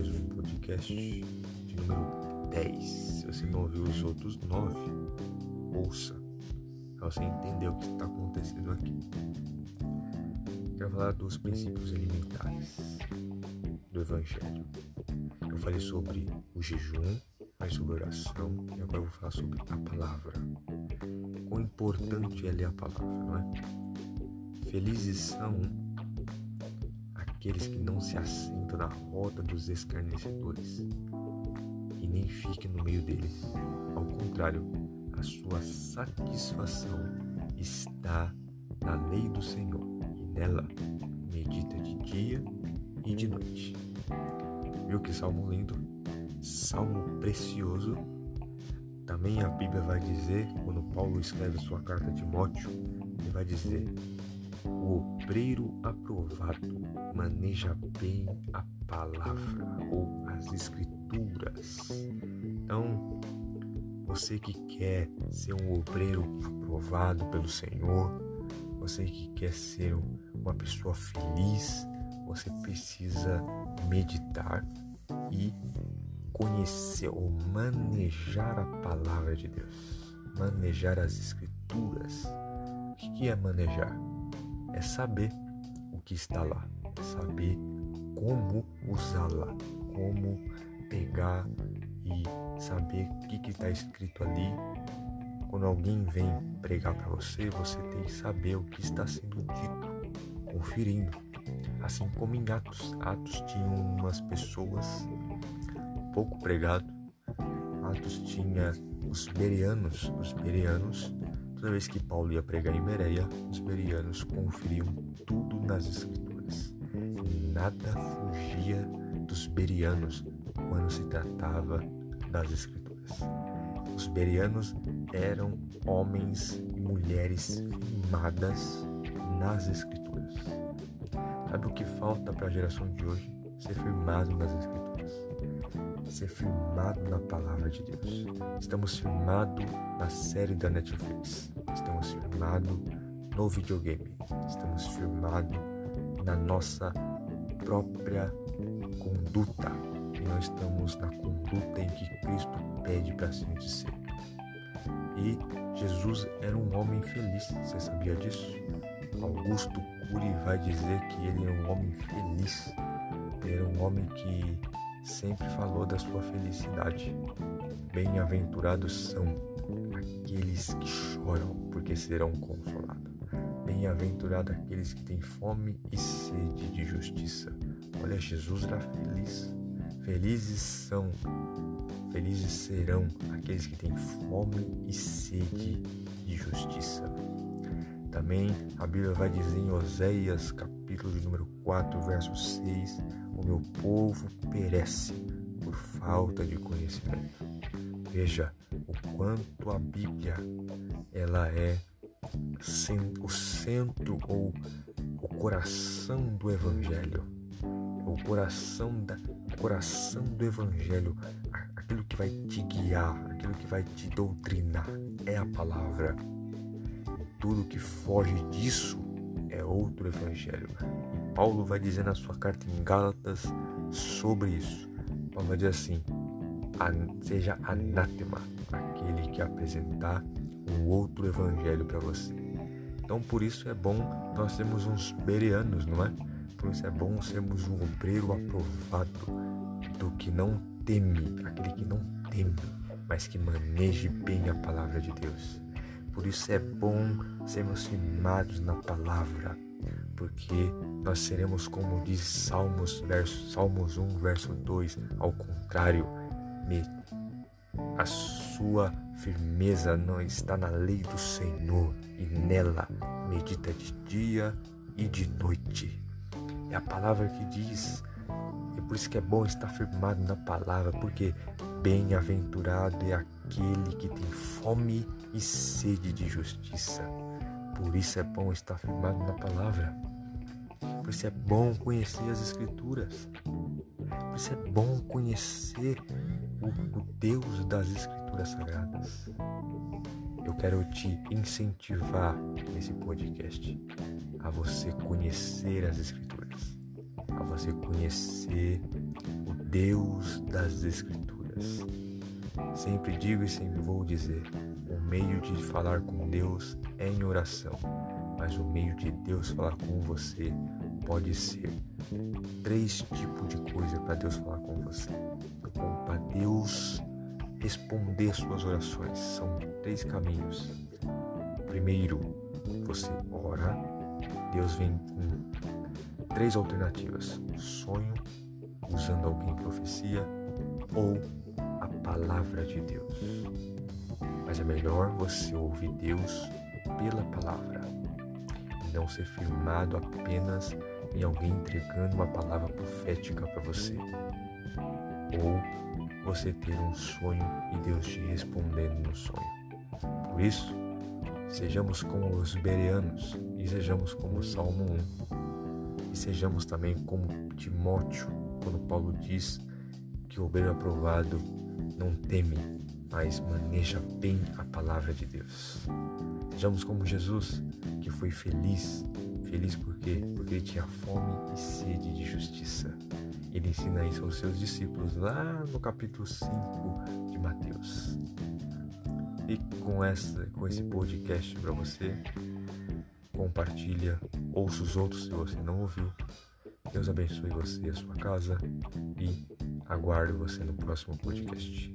mais um podcast de número 10. Se você não ouviu os outros 9, ouça para você entender o que está acontecendo aqui. Quero falar dos princípios alimentares do Evangelho. Eu falei sobre o jejum, falei sobre oração e agora eu vou falar sobre a palavra. Quão importante é ler a palavra, não é? Felizes são aqueles que não se assentam na roda dos escarnecedores e nem fiquem no meio deles. Ao contrário, a sua satisfação está na lei do Senhor e nela medita de dia e de noite. Viu que salmo lindo? Salmo precioso. Também a Bíblia vai dizer, quando Paulo escreve sua carta a Timóteo, ele vai dizer: o obreiro aprovado maneja bem a palavra ou as escrituras. Então, você que quer ser um obreiro aprovado pelo Senhor, você que quer ser uma pessoa feliz, você precisa meditar e conhecer ou manejar a palavra de Deus, manejar as escrituras. O que é manejar? É saber o que está lá, é saber como usá-la, como pegar e saber o que está escrito ali. Quando alguém vem pregar para você, você tem que saber o que está sendo dito, conferindo. Assim como em Atos, Atos tinha umas pessoas pouco pregado. Atos tinha os bereanos, os bereanos Toda vez que Paulo ia pregar em Bereia, os berianos conferiam tudo nas escrituras. Nada fugia dos berianos quando se tratava das escrituras. Os berianos eram homens e mulheres firmadas nas escrituras. Sabe o que falta para a geração de hoje? Ser firmado nas escrituras ser firmado na palavra de Deus. Estamos firmados na série da Netflix. Estamos firmados no videogame. Estamos firmados na nossa própria conduta. E nós estamos na conduta em que Cristo pede para gente ser. E Jesus era um homem feliz. Você sabia disso? Augusto Cury vai dizer que ele era um homem feliz. Era um homem que sempre falou da sua felicidade. Bem-aventurados são aqueles que choram, porque serão consolados. Bem-aventurados aqueles que têm fome e sede de justiça. Olha, Jesus era feliz. Felizes são, felizes serão aqueles que têm fome e sede de justiça. Também a Bíblia vai dizer em Oséias, capítulo número 4, verso 6, o meu povo perece por falta de conhecimento. Veja o quanto a Bíblia ela é o centro ou o coração do Evangelho, o coração da coração do Evangelho, aquilo que vai te guiar, aquilo que vai te doutrinar é a palavra. Tudo que foge disso é outro Evangelho. Paulo vai dizer na sua carta em Gálatas sobre isso. Paulo vai dizer assim: seja anátema aquele que apresentar um outro evangelho para você. Então, por isso é bom nós sermos uns bereanos, não é? Por isso é bom sermos um obreiro aprovado do que não teme, aquele que não teme, mas que maneje bem a palavra de Deus. Por isso é bom sermos firmados na palavra porque nós seremos como diz Salmos, verso, Salmos 1, verso 2, ao contrário, me, a sua firmeza não está na lei do Senhor e nela medita de dia e de noite. É a palavra que diz, e por isso que é bom estar firmado na palavra, porque bem-aventurado é aquele que tem fome e sede de justiça. Por isso é bom estar firmado na palavra. Por isso é bom conhecer as Escrituras. Por isso é bom conhecer o, o Deus das Escrituras Sagradas. Eu quero te incentivar nesse podcast a você conhecer as Escrituras, a você conhecer o Deus das Escrituras. Sempre digo e sempre vou dizer: o meio de falar com Deus é em oração, mas o meio de Deus falar com você pode ser três tipos de coisa para Deus falar com você. Para Deus responder suas orações. São três caminhos. Primeiro, você ora, Deus vem com três alternativas: sonho, usando alguém profecia ou a palavra de Deus. Mas é melhor você ouvir Deus pela palavra e não ser firmado apenas em alguém entregando uma palavra profética para você. Ou você ter um sonho e Deus te respondendo no sonho. Por isso, sejamos como os bereanos e sejamos como o Salmo 1. E sejamos também como Timóteo, quando Paulo diz que o obreiro aprovado não teme, mas maneja bem a palavra de Deus. Sejamos como Jesus, que foi feliz. Feliz por quê? Porque ele tinha fome e sede de justiça. Ele ensina isso aos seus discípulos lá no capítulo 5 de Mateus. E com, essa, com esse podcast para você, compartilha, ouça os outros se você não ouviu. Deus abençoe você e a sua casa e aguardo você no próximo podcast.